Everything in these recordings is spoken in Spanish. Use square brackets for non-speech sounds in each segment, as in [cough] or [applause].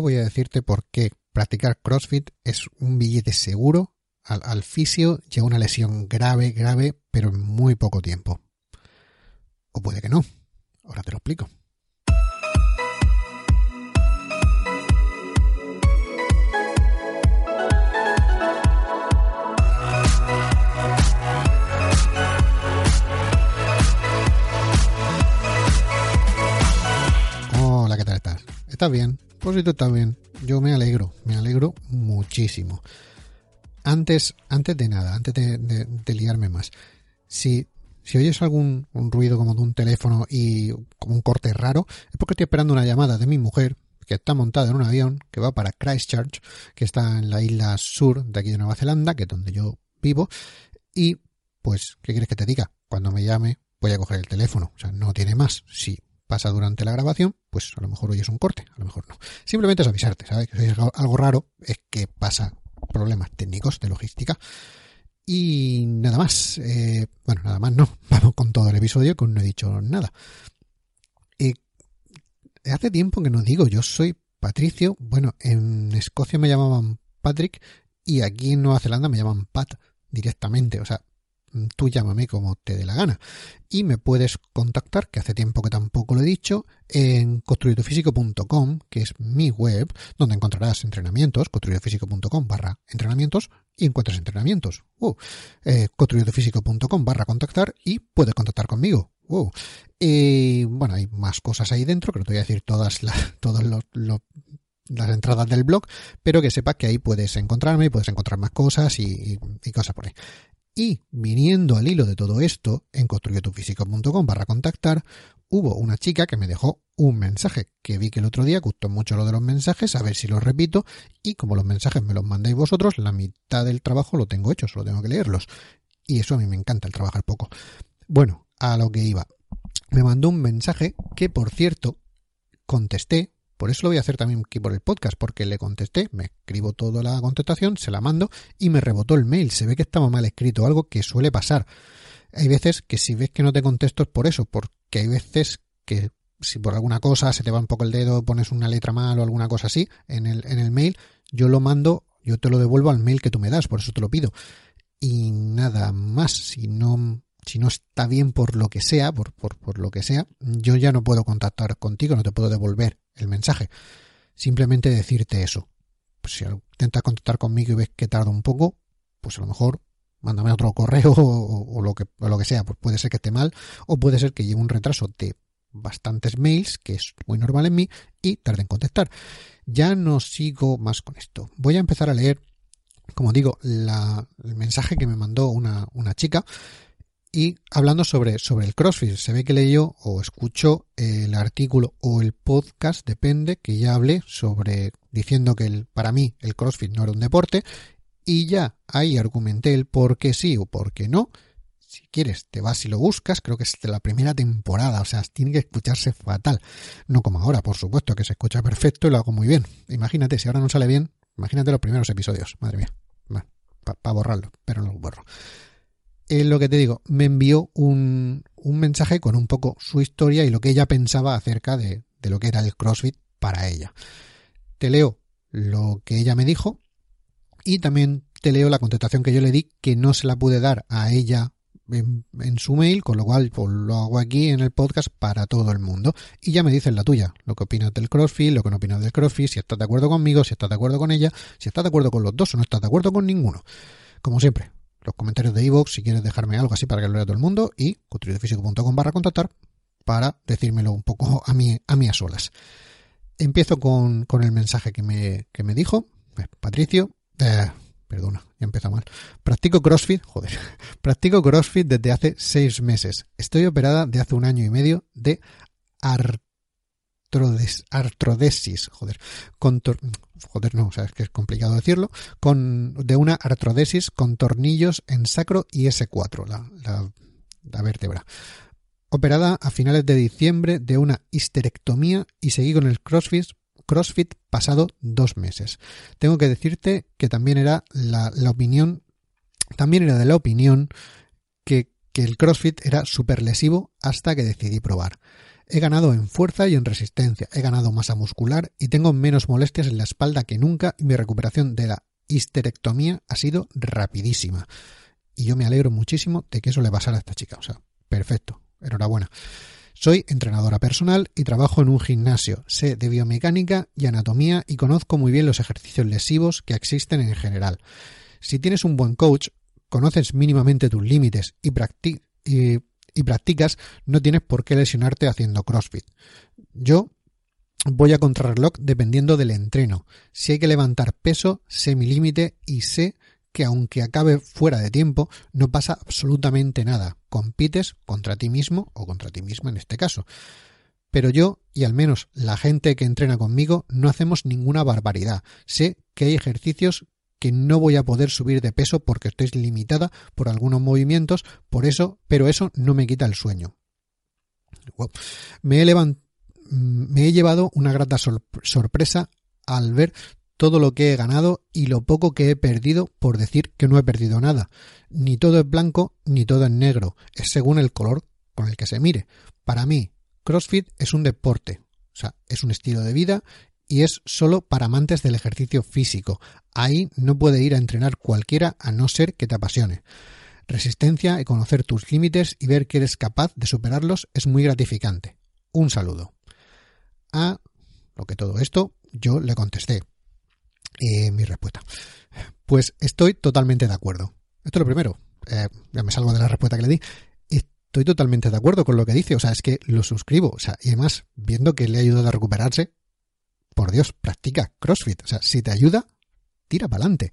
voy a decirte por qué practicar CrossFit es un billete seguro al, al fisio y una lesión grave, grave, pero en muy poco tiempo. O puede que no. Ahora te lo explico. Hola, ¿qué tal estás? ¿Estás bien? Tú también. Yo me alegro, me alegro muchísimo. Antes, antes de nada, antes de, liarme más, si, si oyes algún un ruido como de un teléfono y como un corte raro, es porque estoy esperando una llamada de mi mujer que está montada en un avión que va para Christchurch, que está en la isla sur de aquí de Nueva Zelanda, que es donde yo vivo, y pues, ¿qué quieres que te diga? Cuando me llame voy a coger el teléfono, o sea, no tiene más. Si pasa durante la grabación, pues a lo mejor hoy es un corte, a lo mejor no. Simplemente es avisarte, ¿sabes? Que si es algo raro es que pasa problemas técnicos de logística. Y nada más. Eh, bueno, nada más no. [laughs] Vamos con todo el episodio que no he dicho nada. Eh, hace tiempo que no digo, yo soy Patricio. Bueno, en Escocia me llamaban Patrick y aquí en Nueva Zelanda me llaman Pat directamente. O sea, tú llámame como te dé la gana. Y me puedes contactar, que hace tiempo que tampoco lo he dicho, en construidofísico.com, que es mi web, donde encontrarás entrenamientos, construidofísico.com barra entrenamientos, y encuentras entrenamientos. Uh, eh, construidofísico.com barra contactar y puedes contactar conmigo. Y bueno, hay más cosas ahí dentro, que no te voy a decir todas las, [laughs] las entradas del blog, pero que sepas que ahí puedes encontrarme puedes encontrar más cosas y, y cosas por ahí. Y viniendo al hilo de todo esto, en construyetufísico.com barra contactar, hubo una chica que me dejó un mensaje, que vi que el otro día gustó mucho lo de los mensajes, a ver si los repito, y como los mensajes me los mandáis vosotros, la mitad del trabajo lo tengo hecho, solo tengo que leerlos. Y eso a mí me encanta, el trabajar poco. Bueno, a lo que iba. Me mandó un mensaje que, por cierto, contesté por eso lo voy a hacer también aquí por el podcast, porque le contesté, me escribo toda la contestación, se la mando y me rebotó el mail. Se ve que estaba mal escrito, algo que suele pasar. Hay veces que si ves que no te contesto es por eso, porque hay veces que si por alguna cosa se te va un poco el dedo, pones una letra mal o alguna cosa así en el, en el mail, yo lo mando, yo te lo devuelvo al mail que tú me das, por eso te lo pido. Y nada más, si no si no está bien por lo que sea, por, por, por, lo que sea, yo ya no puedo contactar contigo, no te puedo devolver el mensaje. Simplemente decirte eso. Pues si intentas contactar conmigo y ves que tarda un poco, pues a lo mejor mándame otro correo [laughs] o, lo, que, o lo que sea. Pues puede ser que esté mal o puede ser que lleve un retraso de bastantes mails, que es muy normal en mí, y tarde en contestar. Ya no sigo más con esto. Voy a empezar a leer, como digo, la, el mensaje que me mandó una, una chica y hablando sobre, sobre el CrossFit, se ve que leyó o escuchó el artículo o el podcast, depende, que ya hablé sobre diciendo que el, para mí el CrossFit no era un deporte y ya ahí argumenté el por qué sí o por qué no. Si quieres, te vas y lo buscas, creo que es de la primera temporada, o sea, tiene que escucharse fatal. No como ahora, por supuesto, que se escucha perfecto y lo hago muy bien. Imagínate, si ahora no sale bien, imagínate los primeros episodios, madre mía. para borrarlo, pero no lo borro es lo que te digo, me envió un, un, mensaje con un poco su historia y lo que ella pensaba acerca de, de lo que era el CrossFit para ella. Te leo lo que ella me dijo y también te leo la contestación que yo le di que no se la pude dar a ella en, en, su mail, con lo cual pues, lo hago aquí en el podcast para todo el mundo. Y ya me dices la tuya, lo que opinas del CrossFit, lo que no opinas del CrossFit, si estás de acuerdo conmigo, si estás de acuerdo con ella, si estás de acuerdo con los dos o no estás de acuerdo con ninguno. Como siempre, los comentarios de iVoox si quieres dejarme algo así para que lo lea todo el mundo y construidofísico.com barra contactar para decírmelo un poco a mí a, mí a solas. Empiezo con, con el mensaje que me, que me dijo. Eh, Patricio, eh, perdona, ya empieza mal. Practico CrossFit, joder, [laughs] practico CrossFit desde hace seis meses. Estoy operada de hace un año y medio de artrodesis, joder, joder no, o sea, es que es complicado decirlo, con, de una artrodesis con tornillos en sacro y S4, la, la, vértebra. Operada a finales de diciembre de una histerectomía y seguí con el CrossFit CrossFit pasado dos meses. Tengo que decirte que también era la, la opinión, también era de la opinión que, que el CrossFit era súper lesivo hasta que decidí probar. He ganado en fuerza y en resistencia, he ganado masa muscular y tengo menos molestias en la espalda que nunca y mi recuperación de la histerectomía ha sido rapidísima. Y yo me alegro muchísimo de que eso le pasara a esta chica. O sea, perfecto. Enhorabuena. Soy entrenadora personal y trabajo en un gimnasio. Sé de biomecánica y anatomía y conozco muy bien los ejercicios lesivos que existen en general. Si tienes un buen coach, conoces mínimamente tus límites y, y practicas, no tienes por qué lesionarte haciendo CrossFit. Yo voy a contrarreloj dependiendo del entreno. Si hay que levantar peso, sé mi límite y sé que aunque acabe fuera de tiempo, no pasa absolutamente nada. Compites contra ti mismo o contra ti misma en este caso. Pero yo, y al menos la gente que entrena conmigo, no hacemos ninguna barbaridad. Sé que hay ejercicios que no voy a poder subir de peso porque estoy limitada por algunos movimientos, por eso, pero eso no me quita el sueño. Me he, me he llevado una grata sorpresa al ver todo lo que he ganado y lo poco que he perdido por decir que no he perdido nada. Ni todo es blanco ni todo es negro, es según el color con el que se mire. Para mí, CrossFit es un deporte, o sea, es un estilo de vida y es solo para amantes del ejercicio físico. Ahí no puede ir a entrenar cualquiera a no ser que te apasione. Resistencia y conocer tus límites y ver que eres capaz de superarlos es muy gratificante. Un saludo. A lo que todo esto yo le contesté. Y mi respuesta. Pues estoy totalmente de acuerdo. Esto es lo primero. Eh, ya me salgo de la respuesta que le di. Estoy totalmente de acuerdo con lo que dice. O sea, es que lo suscribo. O sea, y además, viendo que le ha ayudado a recuperarse, por Dios, practica CrossFit. O sea, si te ayuda, tira para adelante.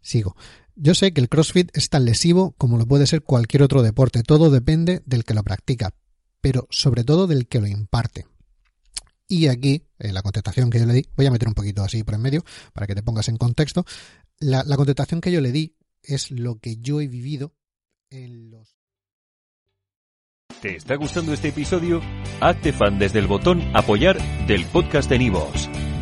Sigo. Yo sé que el CrossFit es tan lesivo como lo puede ser cualquier otro deporte. Todo depende del que lo practica, pero sobre todo del que lo imparte. Y aquí, en la contestación que yo le di, voy a meter un poquito así por en medio para que te pongas en contexto. La, la contestación que yo le di es lo que yo he vivido en los. ¿Te está gustando este episodio? Hazte fan desde el botón Apoyar del podcast de Nivos.